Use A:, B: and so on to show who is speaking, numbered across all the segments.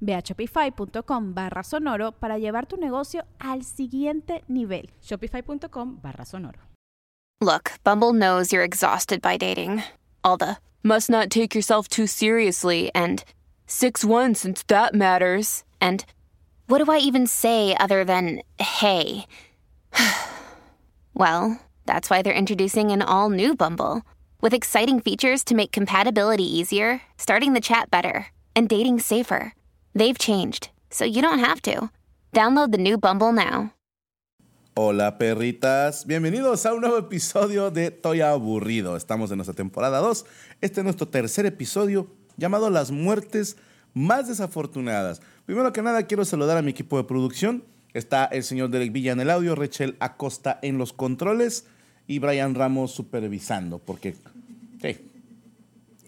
A: Ve a shopify.com barra sonoro para llevar tu negocio al siguiente nivel.
B: Shopify.com barra sonoro.
C: Look, Bumble knows you're exhausted by dating. All the must not take yourself too seriously and 6 1 since that matters. And what do I even say other than hey? well, that's why they're introducing an all new Bumble with exciting features to make compatibility easier, starting the chat better, and dating safer. They've changed, so you don't have to. Download the new Bumble now.
D: Hola perritas, bienvenidos a un nuevo episodio de Toy Aburrido. Estamos en nuestra temporada 2. Este es nuestro tercer episodio llamado Las muertes más desafortunadas. Primero que nada quiero saludar a mi equipo de producción. Está el señor Derek Villa en el audio, Rachel Acosta en los controles y Brian Ramos supervisando, porque sí.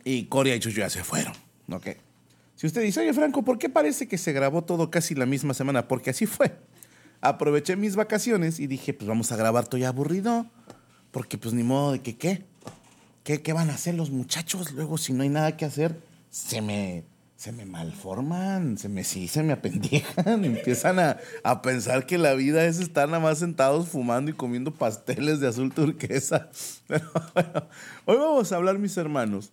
D: Y Coria y Chucho ya se fueron, ¿ok? Si usted dice, oye Franco, ¿por qué parece que se grabó todo casi la misma semana? Porque así fue. Aproveché mis vacaciones y dije, pues vamos a grabar todo ya aburrido. Porque pues ni modo de que qué. ¿Qué, qué van a hacer los muchachos? Luego si no hay nada que hacer, se me, se me malforman, se me, sí, se me apendejan. Empiezan a, a pensar que la vida es estar nada más sentados fumando y comiendo pasteles de azul turquesa. Pero bueno, hoy vamos a hablar, mis hermanos,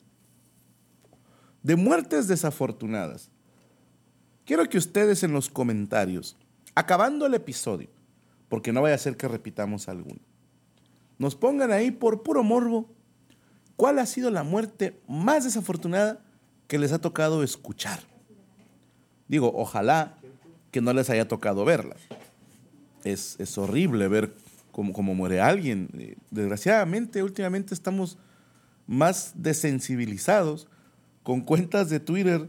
D: de muertes desafortunadas. Quiero que ustedes en los comentarios, acabando el episodio, porque no vaya a ser que repitamos alguno, nos pongan ahí por puro morbo cuál ha sido la muerte más desafortunada que les ha tocado escuchar. Digo, ojalá que no les haya tocado verla. Es, es horrible ver cómo, cómo muere alguien. Eh, Desgraciadamente, últimamente estamos más desensibilizados con cuentas de Twitter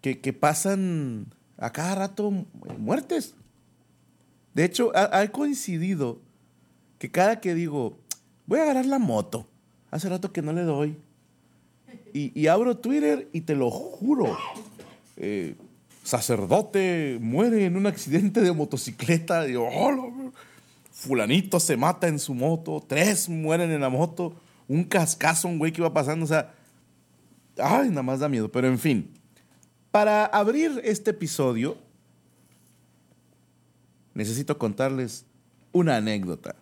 D: que, que pasan a cada rato muertes. De hecho, ha, ha, coincidido que cada que digo, voy a agarrar la moto, hace rato que no le doy, y, y abro Twitter y te lo juro, eh, sacerdote muere en un accidente de motocicleta, oh, fulanito se mata en su moto, tres mueren en la moto, un cascazo, un güey que iba pasando, o sea, Ay, nada más da miedo, pero en fin. Para abrir este episodio, necesito contarles una anécdota.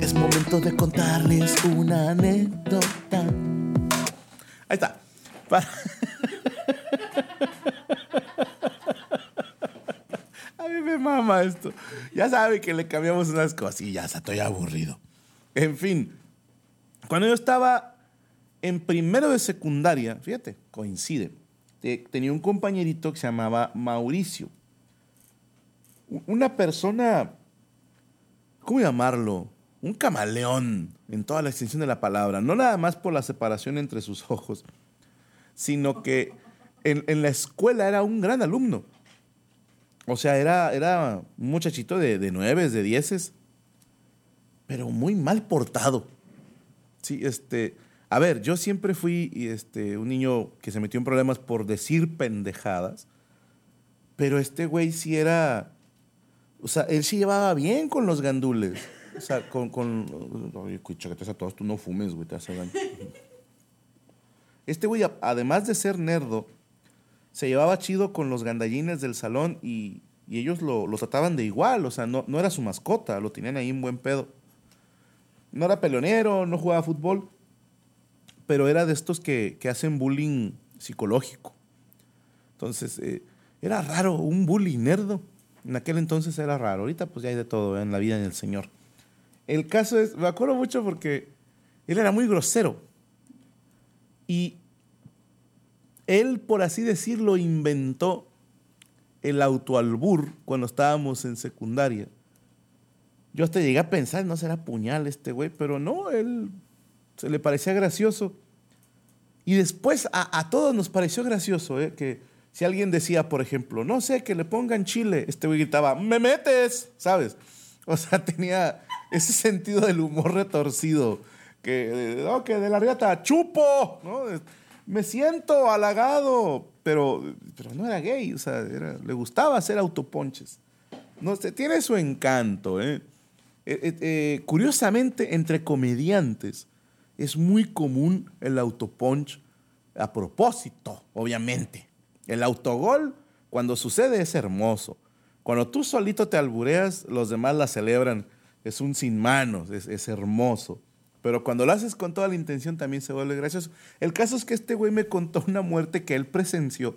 D: Es momento de contarles una anécdota. Ahí está. Para... me mama esto. Ya sabe que le cambiamos unas cosillas, estoy aburrido. En fin, cuando yo estaba en primero de secundaria, fíjate, coincide, tenía un compañerito que se llamaba Mauricio. Una persona, ¿cómo llamarlo? Un camaleón en toda la extensión de la palabra. No nada más por la separación entre sus ojos, sino que en la escuela era un gran alumno. O sea, era, era un muchachito de, de nueves, de dieces, pero muy mal portado. Sí, este. A ver, yo siempre fui este, un niño que se metió en problemas por decir pendejadas, pero este güey sí era. O sea, él sí llevaba bien con los gandules. O sea, con. con oye, a todos, tú no fumes, güey, te hace daño. Este güey, además de ser nerdo, se llevaba chido con los gandallines del salón y, y ellos lo, lo, trataban de igual, o sea, no, no, era su mascota, lo tenían ahí un buen pedo. No era peleonero, no jugaba fútbol, pero era de estos que, que hacen bullying psicológico. Entonces, eh, era raro, un bully nerdo. En aquel entonces era raro. Ahorita pues ya hay de todo ¿eh? en la vida del Señor. El caso es, me acuerdo mucho porque él era muy grosero. Y él, por así decirlo, inventó el autoalbur cuando estábamos en secundaria. Yo hasta llegué a pensar, no será puñal este güey, pero no, él se le parecía gracioso. Y después a, a todos nos pareció gracioso, ¿eh? que si alguien decía, por ejemplo, no sé, que le pongan chile, este güey gritaba, me metes, ¿sabes? O sea, tenía ese sentido del humor retorcido, que, no, que de la riata, chupo, ¿no? Me siento halagado, pero, pero no era gay, o sea, le gustaba hacer autoponches. No, tiene su encanto, ¿eh? Eh, eh, ¿eh? curiosamente, entre comediantes es muy común el autopunch a propósito, obviamente. El autogol, cuando sucede, es hermoso. Cuando tú solito te albureas, los demás la celebran. Es un sin manos, es, hermoso. Pero cuando lo haces con toda la intención también se vuelve gracioso. El caso es que este güey me contó una muerte que él presenció,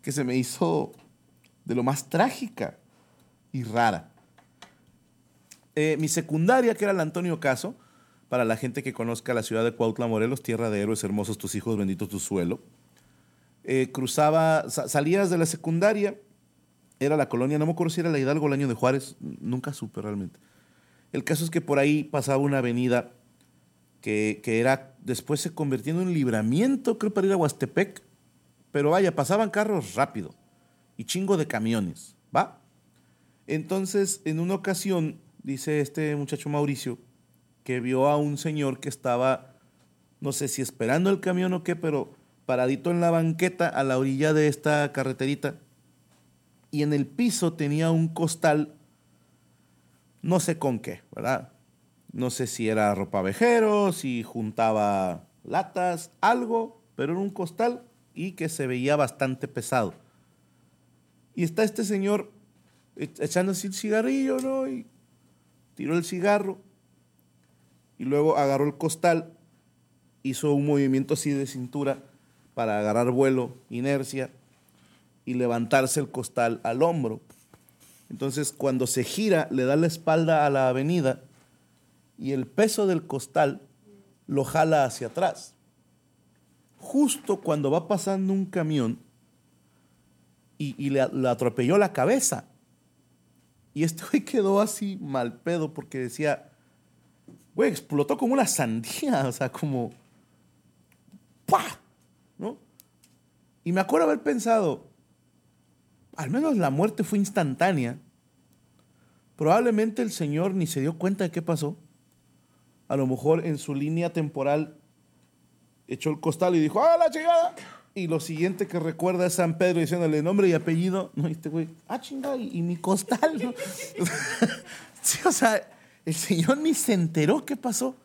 D: que se me hizo de lo más trágica y rara. Eh, mi secundaria, que era el Antonio Caso, para la gente que conozca la ciudad de Cuautla, Morelos, tierra de héroes hermosos, tus hijos, bendito tu suelo. Eh, cruzaba, salías de la secundaria, era la colonia, no me acuerdo si era la Hidalgo el año de Juárez, nunca supe realmente. El caso es que por ahí pasaba una avenida que, era, después se convirtió en un libramiento, creo, para ir a Huastepec, pero vaya, pasaban carros rápido y chingo de camiones, ¿va? Entonces, en una ocasión, dice este muchacho Mauricio, que vio a un señor que estaba, no sé si esperando el camión o qué, pero paradito en la banqueta a la orilla de esta carreterita y en el piso tenía un costal, no sé con qué, ¿verdad? No sé si era ropa vejero, si juntaba latas, algo, pero era un costal y que se veía bastante pesado. Y está este señor echándose el cigarrillo, ¿no? Y tiró el cigarro y luego agarró el costal, hizo un movimiento así de cintura para agarrar vuelo, inercia, y levantarse el costal al hombro. Entonces, cuando se gira, le da la espalda a la avenida y el peso del costal lo jala hacia atrás. Justo cuando va pasando un camión y, le, le, atropelló la cabeza. Y este güey quedó así mal pedo porque decía, güey, explotó como una sandía, o sea, como, ¡pah! Y me acuerdo haber pensado, al menos la muerte fue instantánea. Probablemente el Señor ni se dio cuenta de qué pasó. A lo mejor en su línea temporal echó el costal y dijo, ¡ah, la chingada! Y lo siguiente que recuerda es San Pedro diciéndole nombre y apellido. No, este güey, ¡ah, chingada! ¿Y, mi costal? sí, o sea, el Señor ni se enteró qué pasó.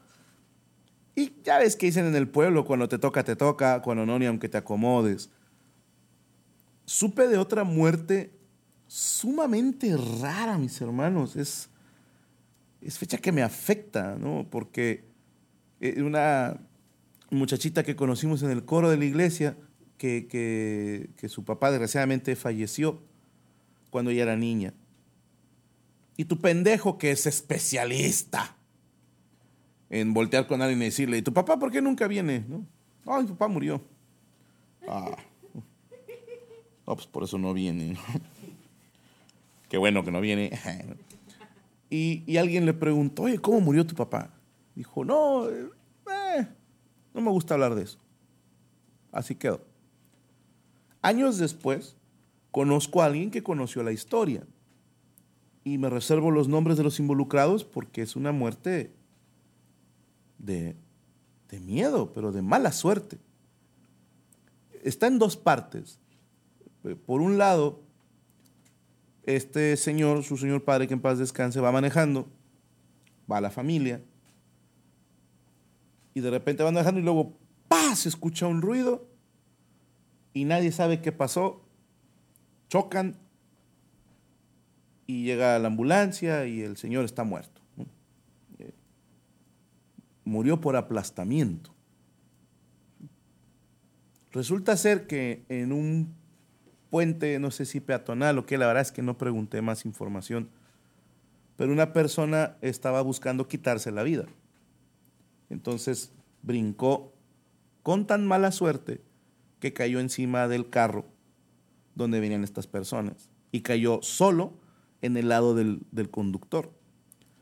D: Y ya ves que dicen en el pueblo, cuando te toca, te toca, cuando no, ni aunque te acomodes supe de otra muerte sumamente rara, mis hermanos. Es, es fecha que me afecta, ¿no? Porque eh, una muchachita que conocimos en el coro de la iglesia, que, que, su papá desgraciadamente falleció cuando ella era niña. Y tu pendejo que es especialista en voltear con alguien y decirle, ¿y tu papá por qué nunca viene? No, mi papá murió. Ah. Pues por eso no viene. Qué bueno que no viene. y, alguien le preguntó, oye, ¿cómo murió tu papá? Dijo, no, eh, no me gusta hablar de eso. Así quedó. Años después, conozco a alguien que conoció la historia. Y me reservo los nombres de los involucrados porque es una muerte de miedo, pero de mala suerte. Está en dos partes. Eh, por un lado, este señor, su señor padre que en paz descanse, va manejando, va a la familia, y de repente va manejando y luego, ¡pah! se escucha un ruido y nadie sabe qué pasó, chocan y llega la ambulancia y el señor está muerto. Eh, murió por aplastamiento. Resulta ser que en un puente, no sé si peatonal o qué, la verdad es que no pregunté más información. Pero una persona estaba buscando quitarse la vida. Entonces brincó con tan mala suerte que cayó encima del carro donde venían estas personas y cayó solo en el lado del, del conductor.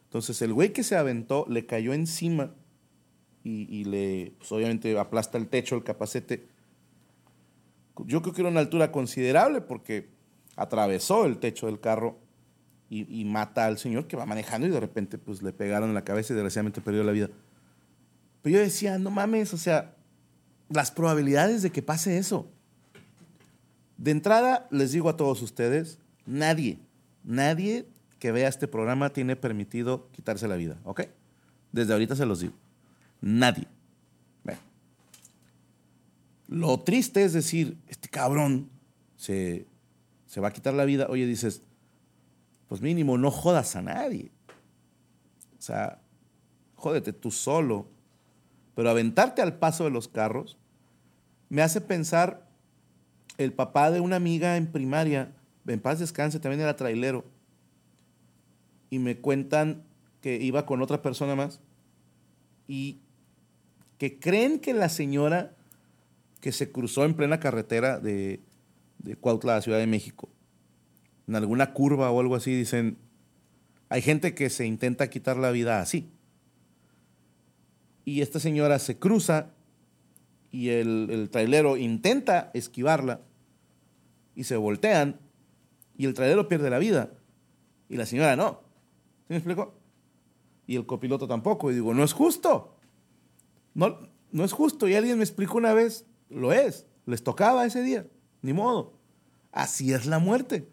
D: Entonces el güey que se aventó le cayó encima y, le, pues obviamente aplasta el techo, el capacete. Yo creo que era una altura considerable porque atravesó el techo del carro y, mata al señor que va manejando y de repente pues le pegaron en la cabeza y desgraciadamente perdió la vida. Pero yo decía, no mames, o sea, las probabilidades de que pase eso. De entrada, les digo a todos ustedes, nadie, nadie que vea este programa tiene permitido quitarse la vida, ¿ok? Desde ahorita se los digo. Nadie. Lo triste es decir, este cabrón se, se va a quitar la vida. Oye, dices, pues mínimo no jodas a nadie. O sea, jódete tú solo. Pero aventarte al paso de los carros me hace pensar el papá de una amiga en primaria, en paz descanse, también era trailero. Y me cuentan que iba con otra persona más y que creen que la señora que se cruzó en plena carretera de, Cuautla a Ciudad de México, en alguna curva o algo así, dicen, hay gente que se intenta quitar la vida así. Y esta señora se cruza y el, el trailero intenta esquivarla y se voltean y el trailero pierde la vida y la señora no. ¿Sí me explico? Y el copiloto tampoco. Y digo, no es justo. No, no es justo. Y alguien me explicó una vez, lo es. Les tocaba ese día. Ni modo. Así es la muerte.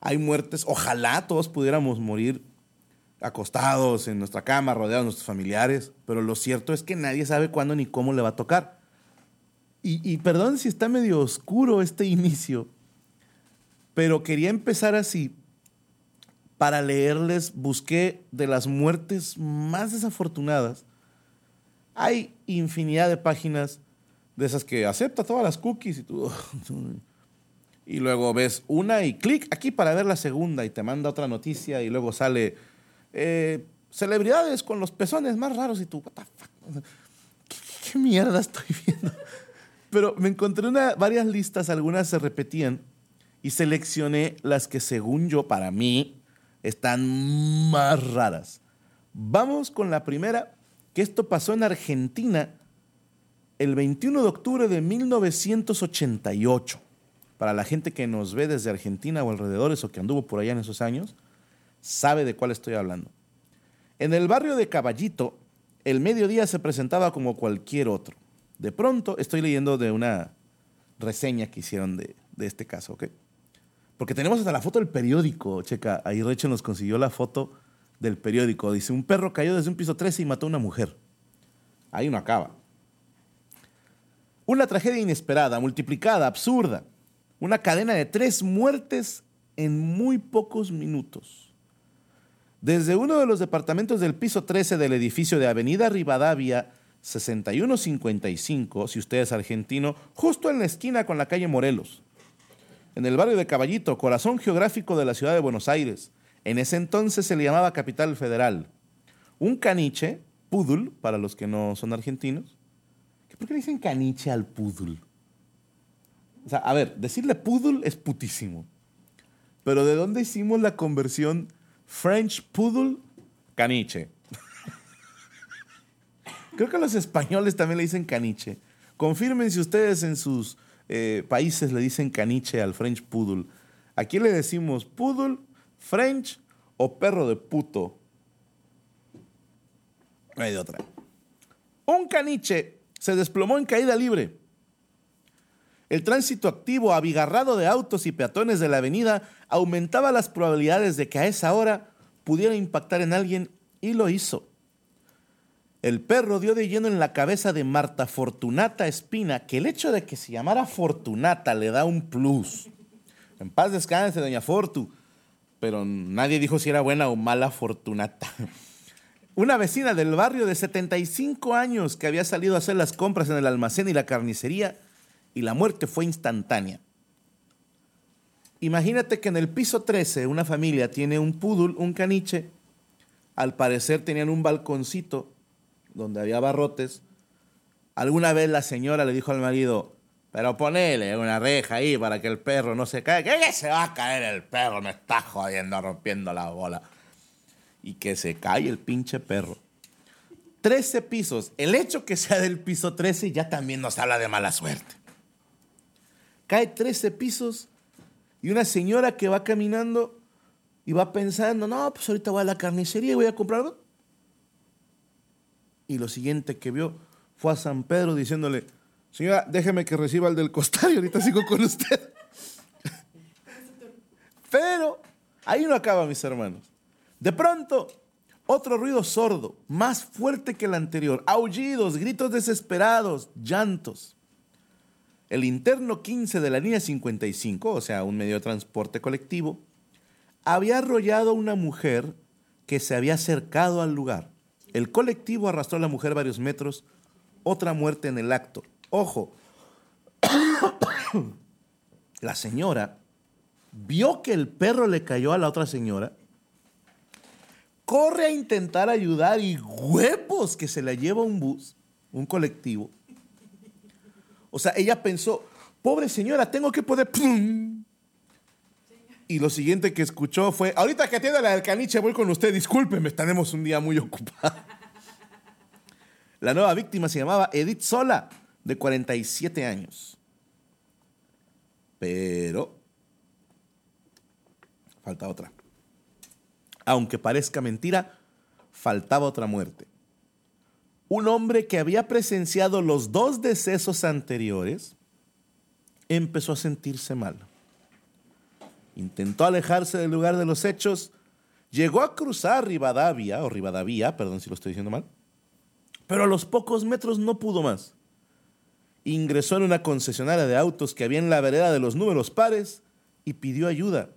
D: Hay muertes. Ojalá todos pudiéramos morir acostados en nuestra cama, rodeados de nuestros familiares. Pero lo cierto es que nadie sabe cuándo ni cómo le va a tocar. Y, y perdón si está medio oscuro este inicio. Pero quería empezar así para leerles, busqué de las muertes más desafortunadas hay infinidad de páginas de esas que acepta todas las cookies y tú. Y luego ves una y clic aquí para ver la segunda y te manda otra noticia y luego sale eh, celebridades con los pezones más raros y tú, what the fuck? ¿Qué, mierda estoy viendo? Pero me encontré una, varias listas, algunas se repetían y seleccioné las que según yo, para mí, están más raras. Vamos con la primera que esto pasó en Argentina el 21 de octubre de 1988. Para la gente que nos ve desde Argentina o alrededores o que anduvo por allá en esos años, sabe de cuál estoy hablando. En el barrio de Caballito, el mediodía se presentaba como cualquier otro. De pronto, estoy leyendo de una reseña que hicieron de, este caso, ¿ok? Porque tenemos hasta la foto del periódico, checa, ahí Rachel nos consiguió la foto del periódico. Dice, un perro cayó desde un piso 13 y mató a una mujer. Ahí no acaba. Una tragedia inesperada, multiplicada, absurda. Una cadena de tres muertes en muy pocos minutos. Desde uno de los departamentos del piso 13 del edificio de Avenida Rivadavia 6155, si usted es argentino, justo en la esquina con la calle Morelos. En el barrio de Caballito, corazón geográfico de la ciudad de Buenos Aires, en ese entonces se le llamaba Capital Federal. Un caniche, pudul, para los que no son argentinos. ¿Por qué le dicen caniche al pudul? O sea, a ver, decirle pudul es putísimo. Pero ¿de dónde hicimos la conversión French pudul caniche? Creo que los españoles también le dicen caniche. Confirmen si ustedes en sus eh, países le dicen caniche al French poodle. Aquí le decimos poodle French o perro de puto. No hay de otra. Un caniche se desplomó en caída libre. El tránsito activo, abigarrado de autos y peatones de la avenida, aumentaba las probabilidades de que a esa hora pudiera impactar en alguien y lo hizo. El perro dio de lleno en la cabeza de Marta Fortunata Espina, que el hecho de que se llamara Fortunata le da un plus. En paz descanse, doña Fortu pero nadie dijo si era buena o mala fortunata. Una vecina del barrio de 75 años que había salido a hacer las compras en el almacén y la carnicería y la muerte fue instantánea. Imagínate que en el piso 13 una familia tiene un poodle, un caniche. Al parecer tenían un balconcito donde había barrotes. Alguna vez la señora le dijo al marido, pero ponele una reja ahí para que el perro no se caiga. ¿Qué se va a caer el perro? Me está jodiendo, rompiendo la bola. Y que se cae el pinche perro. 13 pisos. El hecho que sea del piso 13 ya también nos habla de mala suerte. Cae 13 pisos y una señora que va caminando y va pensando, no, pues ahorita voy a la carnicería y voy a comprar. Y lo siguiente que vio fue a San Pedro diciéndole, señora, déjeme que reciba el del costal y ahorita sigo con usted. Pero ahí no acaba, mis hermanos. De pronto, otro ruido sordo, más fuerte que el anterior, aullidos, gritos desesperados, llantos. El interno 15 de la línea 55, o sea, un medio de transporte colectivo, había arrollado a una mujer que se había acercado al lugar. El colectivo arrastró a la mujer varios metros, otra muerte en el acto. Ojo, la señora vio que el perro le cayó a la otra señora, corre a intentar ayudar y huevos que se la lleva un bus, un colectivo. O sea, ella pensó, pobre señora, tengo que poder... Y lo siguiente que escuchó fue, ahorita que atienda la del caniche voy con usted, discúlpeme, tenemos un día muy ocupado. La nueva víctima se llamaba Edith Sola, de 47 años. Pero falta otra. Aunque parezca mentira, faltaba otra muerte. Un hombre que había presenciado los dos decesos anteriores empezó a sentirse mal. Intentó alejarse del lugar de los hechos, llegó a cruzar Rivadavia, o Rivadavia, perdón si lo estoy diciendo mal, pero a los pocos metros no pudo más. Ingresó en una concesionaria de autos que había en la vereda de los números pares y pidió ayuda.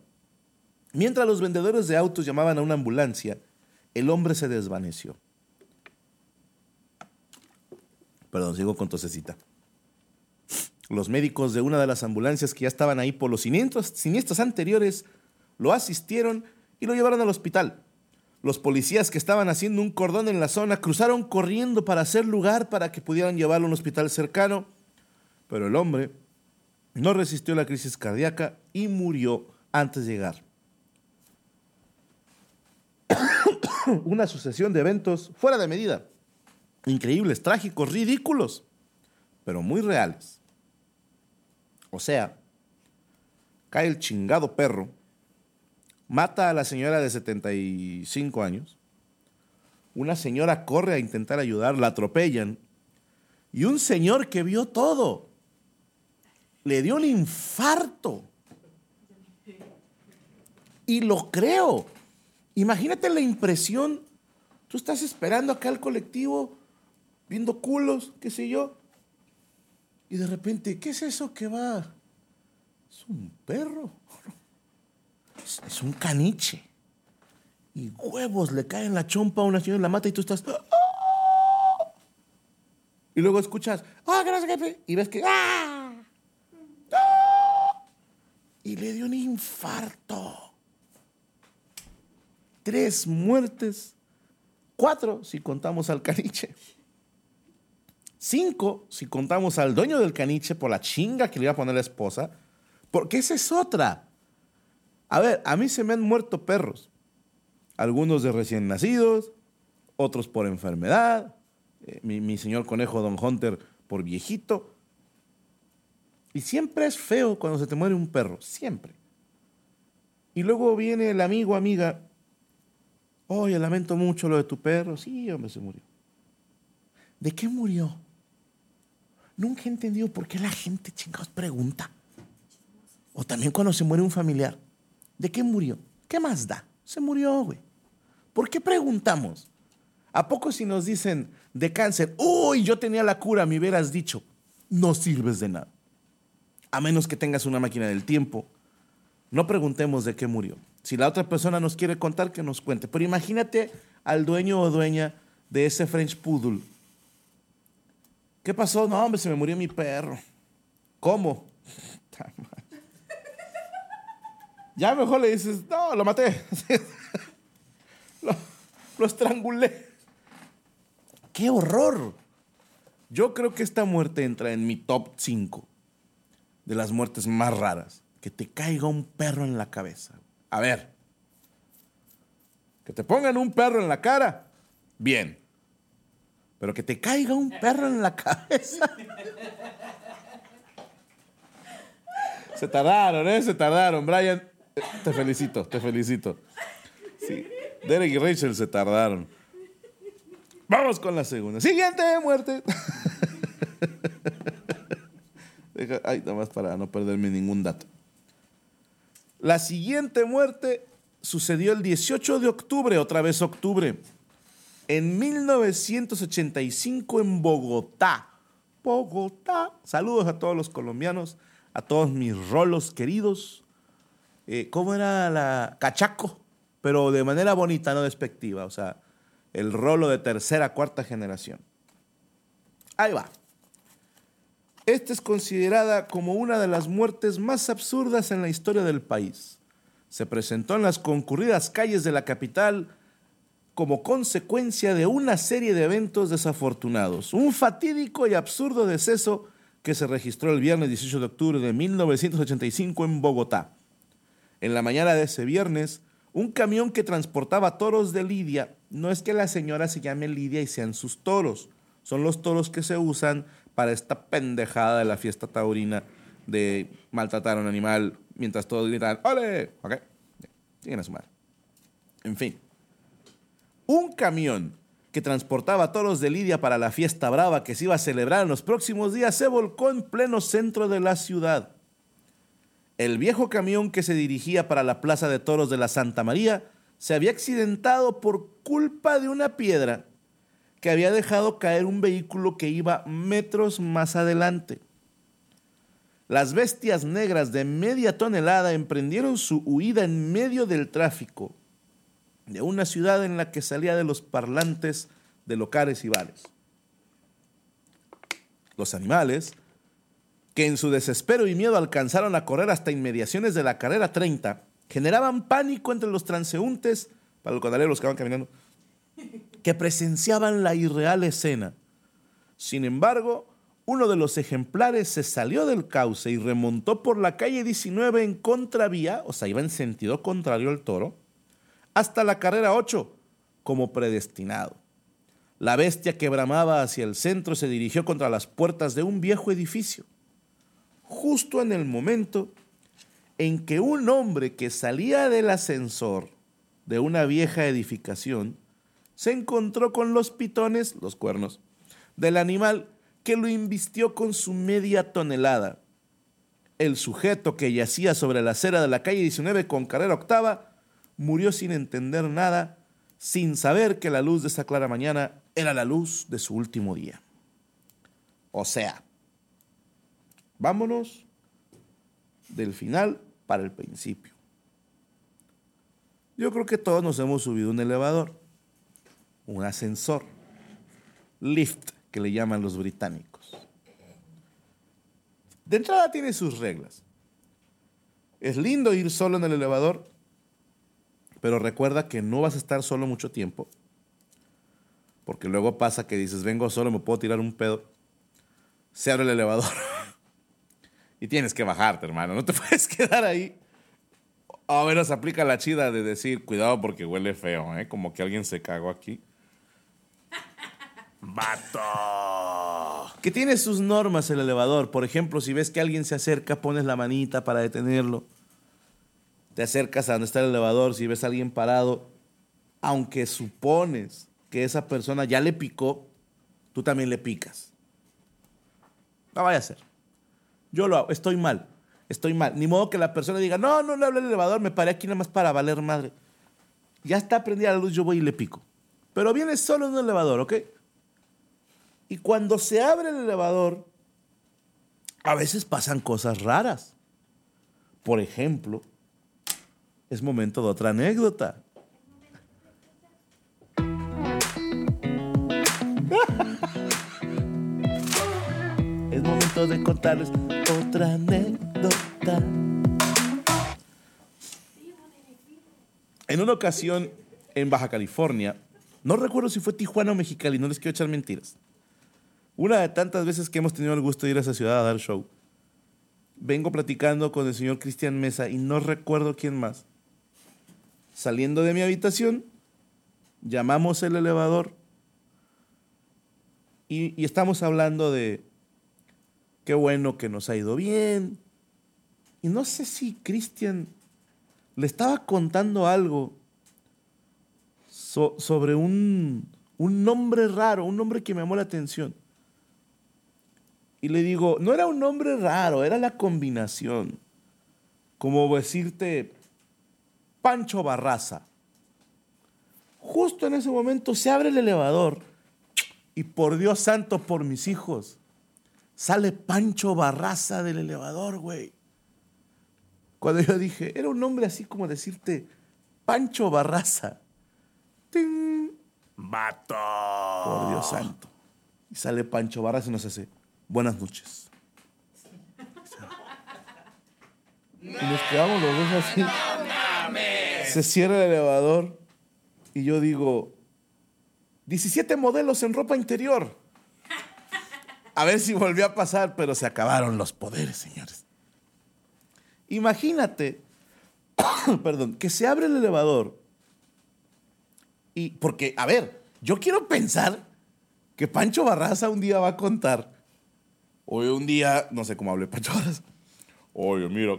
D: Mientras los vendedores de autos llamaban a una ambulancia, el hombre se desvaneció. Perdón, sigo con tosecita. Los médicos de una de las ambulancias que ya estaban ahí por los siniestros, anteriores lo asistieron y lo llevaron al hospital. Los policías que estaban haciendo un cordón en la zona cruzaron corriendo para hacer lugar para que pudieran llevarlo a un hospital cercano, pero el hombre no resistió la crisis cardíaca y murió antes de llegar. Una sucesión de eventos fuera de medida, increíbles, trágicos, ridículos, pero muy reales. O sea, cae el chingado perro mata a la señora de 75 años. Una señora corre a intentar ayudar, la atropellan. Y un señor que vio todo le dio un infarto. Y lo creo. Imagínate la impresión. Tú estás esperando acá al colectivo, viendo culos, qué sé yo. Y de repente, ¿qué es eso que va? Es un perro es un caniche. Y huevos le caen la chompa a una señora y la mata y tú estás. ¡Ah! Y luego escuchas, ¡ah, gracias! Y ves que. ¡ah! ¡ah! Y le dio un infarto. Tres muertes. Cuatro si contamos al caniche. Cinco si contamos al dueño del caniche por la chinga que le iba a poner la esposa. Porque esa es otra. A ver, a mí se me han muerto perros. Algunos de recién nacidos, otros por enfermedad. Eh, mi, señor conejo Don Hunter por viejito. Y siempre es feo cuando se te muere un perro, siempre. Y luego viene el amigo, amiga. Oye, lamento mucho lo de tu perro. Sí, hombre, se murió. ¿De qué murió? Nunca he entendido por qué la gente, chingados, pregunta. O también cuando se muere un familiar. ¿De qué murió? ¿Qué más da? Se murió, güey. ¿Por qué preguntamos? ¿A poco si nos dicen de cáncer, uy, yo tenía la cura, me hubieras dicho, no sirves de nada? A menos que tengas una máquina del tiempo, no preguntemos de qué murió. Si la otra persona nos quiere contar, que nos cuente. Pero imagínate al dueño o dueña de ese French Poodle. ¿Qué pasó? No, hombre, se me murió mi perro. ¿Cómo? Ya mejor le dices, no, lo maté. lo, lo estrangulé. ¡Qué horror! Yo creo que esta muerte entra en mi top 5 de las muertes más raras. Que te caiga un perro en la cabeza. A ver. Que te pongan un perro en la cara. Bien. Pero que te caiga un perro en la cabeza. Se tardaron, ¿eh? Se tardaron. Brian, te felicito, te felicito. Sí. Derek y Rachel se tardaron. Vamos con la segunda. Siguiente muerte. Ay, nada más para no perderme ningún dato. La siguiente muerte sucedió el 18 de octubre, otra vez octubre, en 1985 en Bogotá. Bogotá. Saludos a todos los colombianos, a todos mis rolos queridos. Eh, ¿Cómo era la cachaco? Pero de manera bonita, no despectiva. O sea, el rolo de tercera, cuarta generación. Ahí va. Esta es considerada como una de las muertes más absurdas en la historia del país. Se presentó en las concurridas calles de la capital como consecuencia de una serie de eventos desafortunados. Un fatídico y absurdo deceso que se registró el viernes 18 de octubre de 1985 en Bogotá. En la mañana de ese viernes, un camión que transportaba toros de Lidia, no es que la señora se llame Lidia y sean sus toros, son los toros que se usan para esta pendejada de la fiesta taurina de maltratar a un animal mientras todos gritan, ¡ole! ¿Ok? Siguen a sumar. En fin. Un camión que transportaba toros de Lidia para la fiesta brava que se iba a celebrar en los próximos días se volcó en pleno centro de la ciudad. El viejo camión que se dirigía para la Plaza de Toros de la Santa María se había accidentado por culpa de una piedra que había dejado caer un vehículo que iba metros más adelante. Las bestias negras de media tonelada emprendieron su huida en medio del tráfico de una ciudad en la que salía de los parlantes de locales y bares. Los animales, que en su desespero y miedo alcanzaron a correr hasta inmediaciones de la carrera 30, generaban pánico entre los transeúntes, para los condaleros que van caminando, que presenciaban la irreal escena. Sin embargo, uno de los ejemplares se salió del cauce y remontó por la calle 19 en contravía, o sea, iba en sentido contrario al toro, hasta la carrera 8, como predestinado. La bestia que bramaba hacia el centro se dirigió contra las puertas de un viejo edificio, justo en el momento en que un hombre que salía del ascensor de una vieja edificación se encontró con los pitones, los cuernos, del animal que lo invistió con su media tonelada. El sujeto que yacía sobre la acera de la calle 19 con carrera octava murió sin entender nada, sin saber que la luz de esa clara mañana era la luz de su último día. O sea, vámonos del final para el principio. Yo creo que todos nos hemos subido un elevador, un ascensor, lift que le llaman los británicos. De entrada tiene sus reglas. Es lindo ir solo en el elevador, pero recuerda que no vas a estar solo mucho tiempo, porque luego pasa que dices, vengo solo, me puedo tirar un pedo. Se abre el elevador y tienes que bajarte, hermano, no te puedes quedar ahí. A menos aplica la chida de decir, cuidado porque huele feo, ¿eh? como que alguien se cagó aquí. ¡Vato! Que tiene sus normas el elevador. Por ejemplo, si ves que alguien se acerca, pones la manita para detenerlo. Te acercas a donde está el elevador. Si ves a alguien parado, aunque supones que esa persona ya le picó, tú también le picas. No vaya a ser. Yo lo hago. Estoy mal. Estoy mal. Ni modo que la persona diga, no, no le hablé al elevador, me paré aquí nada más para valer madre. Ya está prendida la luz, yo voy y le pico. Pero viene solo en un elevador, ¿ok? Y cuando se abre el elevador, a veces pasan cosas raras. Por ejemplo, es momento de otra anécdota. es momento de contarles otra anécdota. En una ocasión en Baja California, no recuerdo si fue Tijuana o Mexicali, no les quiero echar mentiras. Una de tantas veces que hemos tenido el gusto de ir a esa ciudad a dar show, vengo platicando con el señor Cristian Mesa y no recuerdo quién más. Saliendo de mi habitación, llamamos el elevador y, estamos hablando de qué bueno que nos ha ido bien. Y no sé si Cristian le estaba contando algo so- sobre un, un nombre raro, un nombre que me llamó la atención. Y le digo, no era un nombre raro, era la combinación. Como decirte Pancho Barraza. Justo en ese momento se abre el elevador y por Dios santo, por mis hijos, sale Pancho Barraza del elevador, güey. Cuando yo dije, era un nombre así como decirte Pancho Barraza. ¡Ting!
E: ¡Vato!
D: Por Dios santo. Y sale Pancho Barraza y nos hace, buenas noches. Y nos quedamos los dos así. Se cierra el elevador y yo digo, 17 modelos en ropa interior. A ver si volvió a pasar, pero se acabaron los poderes, señores. Imagínate, perdón, que se abre el elevador y porque, a ver, yo quiero pensar que Pancho Barraza un día va a contar. Oye, un día, no sé cómo hable Pancho Barraza. Oye, mira.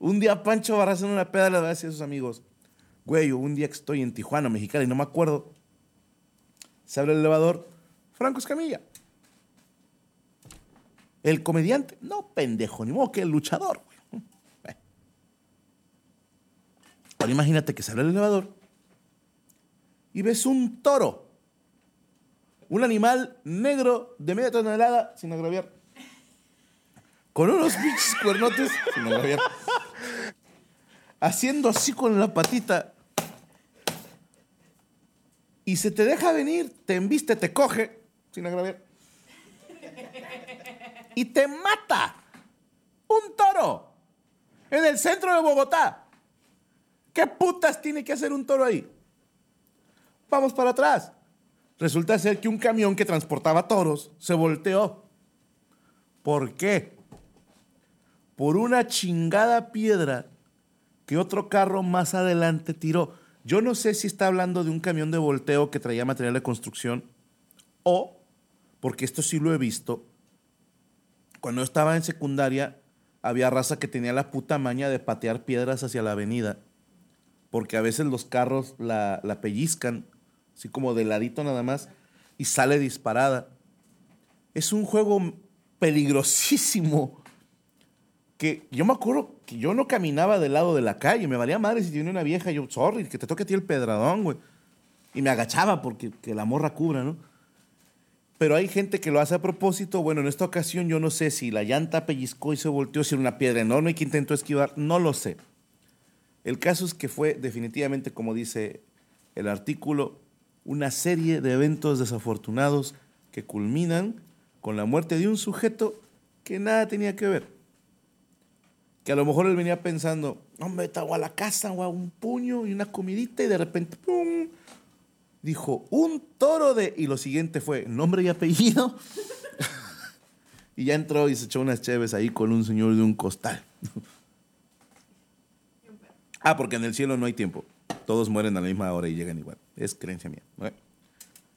D: un día Pancho Barraza en una peda le va a sus amigos, güey, un día que estoy en Tijuana, Mexicali, no me acuerdo. Se abre el elevador, Franco Escamilla. El comediante, no pendejo, ni modo que el luchador, güey. Ahora imagínate que se abre el elevador y ves un toro. Un animal negro de media tonelada, sin agraviar. Con unos pinches cuernotes, sin agraviar. Haciendo así con la patita. Y se te deja venir, te embiste, te coge, sin agraviar. Y te mata. Un toro. En el centro de Bogotá. ¿Qué putas tiene que hacer un toro ahí? Vamos para atrás. Resulta ser que un camión que transportaba toros se volteó. ¿Por qué? Por una chingada piedra que otro carro más adelante tiró. Yo no sé si está hablando de un camión de volteo que traía material de construcción o, porque esto sí lo he visto, cuando estaba en secundaria había raza que tenía la puta maña de patear piedras hacia la avenida porque a veces los carros la, la pellizcan, así como de ladito nada más, y sale disparada. Es un juego peligrosísimo. Que yo me acuerdo que yo no caminaba del lado de la calle, me valía madre si tenía una vieja, yo, sorry, que te toque a ti el pedradón, güey. Y me agachaba porque que la morra cubra, ¿no? Pero hay gente que lo hace a propósito. Bueno, en esta ocasión yo no sé si la llanta pellizcó y se volteó, si era una piedra enorme que intentó esquivar, no lo sé. El caso es que fue definitivamente, como dice el artículo, una serie de eventos desafortunados que culminan con la muerte de un sujeto que nada tenía que ver. Que a lo mejor él venía pensando, hombre, te a la casa, o a un puño y una comidita, y de repente, ¡pum! Dijo, un toro de... Y lo siguiente fue nombre y apellido. y ya entró y se echó unas cheves ahí con un señor de un costal. Ah, porque en el cielo no hay tiempo. Todos mueren a la misma hora y llegan igual. Es creencia mía.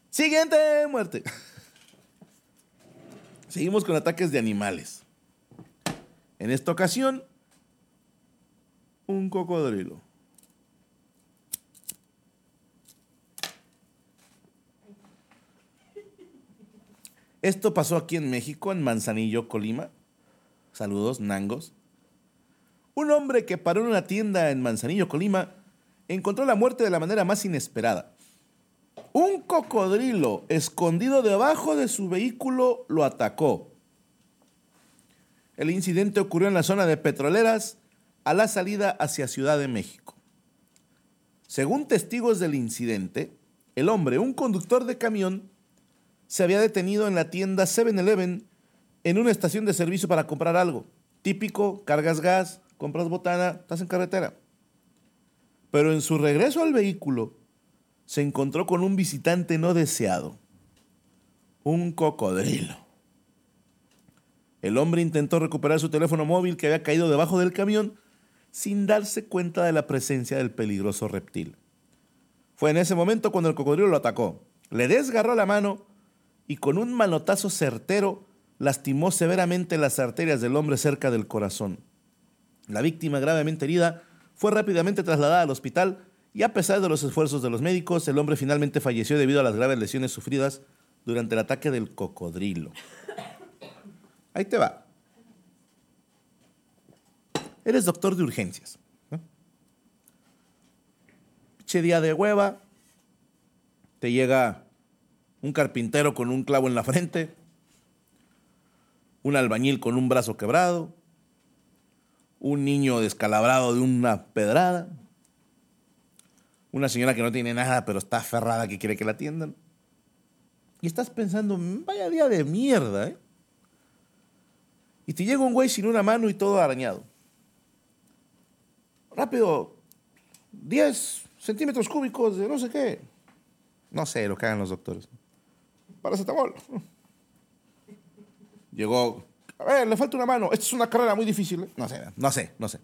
D: Siguiente muerte. Seguimos con ataques de animales. En esta ocasión, un cocodrilo. Esto pasó aquí en México, en Manzanillo, Colima. Saludos, Nangos. Un hombre que paró en una tienda en Manzanillo, Colima, encontró la muerte de la manera más inesperada. Un cocodrilo escondido debajo de su vehículo lo atacó. El incidente ocurrió en la zona de Petroleras a la salida hacia Ciudad de México. Según testigos del incidente, el hombre, un conductor de camión, se había detenido en la tienda 7-Eleven en una estación de servicio para comprar algo. Típico, cargas gas, compras botana, estás en carretera. Pero en su regreso al vehículo se encontró con un visitante no deseado, un cocodrilo. El hombre intentó recuperar su teléfono móvil que había caído debajo del camión sin darse cuenta de la presencia del peligroso reptil. Fue en ese momento cuando el cocodrilo lo atacó. Le desgarró la mano y con un manotazo certero lastimó severamente las arterias del hombre cerca del corazón. La víctima gravemente herida fue rápidamente trasladada al hospital y a pesar de los esfuerzos de los médicos, el hombre finalmente falleció debido a las graves lesiones sufridas durante el ataque del cocodrilo. Ahí te va. Eres doctor de urgencias. ¿no? Día de hueva, te llega un carpintero con un clavo en la frente, un albañil con un brazo quebrado, un niño descalabrado de una pedrada, una señora que no tiene nada pero está aferrada que quiere que la atiendan. Y estás pensando, vaya día de mierda, ¿eh? Y te llega un güey sin una mano y todo arañado. Rápido, 10 centímetros cúbicos de no sé qué. No sé lo que hagan los doctores. Paracetamol. Llegó, a ver, le falta una mano. Esta es una carrera muy difícil. ¿eh? No sé, no sé, no sé.